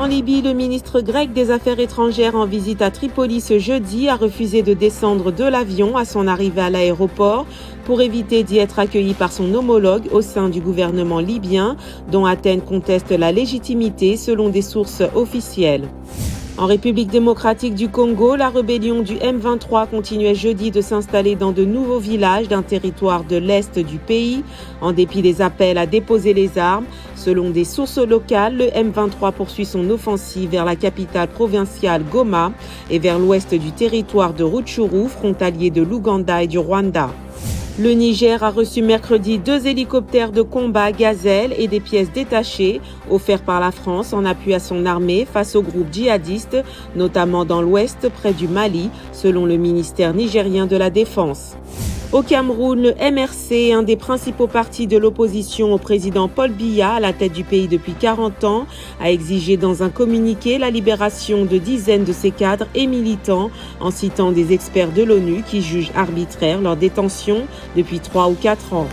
En Libye, le ministre grec des Affaires étrangères en visite à Tripoli ce jeudi a refusé de descendre de l'avion à son arrivée à l'aéroport pour éviter d'y être accueilli par son homologue au sein du gouvernement libyen, dont Athènes conteste la légitimité selon des sources officielles. En République démocratique du Congo, la rébellion du M23 continuait jeudi de s'installer dans de nouveaux villages d'un territoire de l'Est du pays, en dépit des appels à déposer les armes. Selon des sources locales, le M23 poursuit son offensive vers la capitale provinciale Goma et vers l'ouest du territoire de Rutshuru, frontalier de l'Ouganda et du Rwanda. Le Niger a reçu mercredi deux hélicoptères de combat Gazelle et des pièces détachées offerts par la France en appui à son armée face aux groupes djihadistes, notamment dans l'ouest près du Mali, selon le ministère nigérien de la Défense. Au Cameroun, le MRC, un des principaux partis de l'opposition au président Paul Biya à la tête du pays depuis 40 ans, a exigé dans un communiqué la libération de dizaines de ses cadres et militants en citant des experts de l'ONU qui jugent arbitraire leur détention depuis 3 ou 4 ans.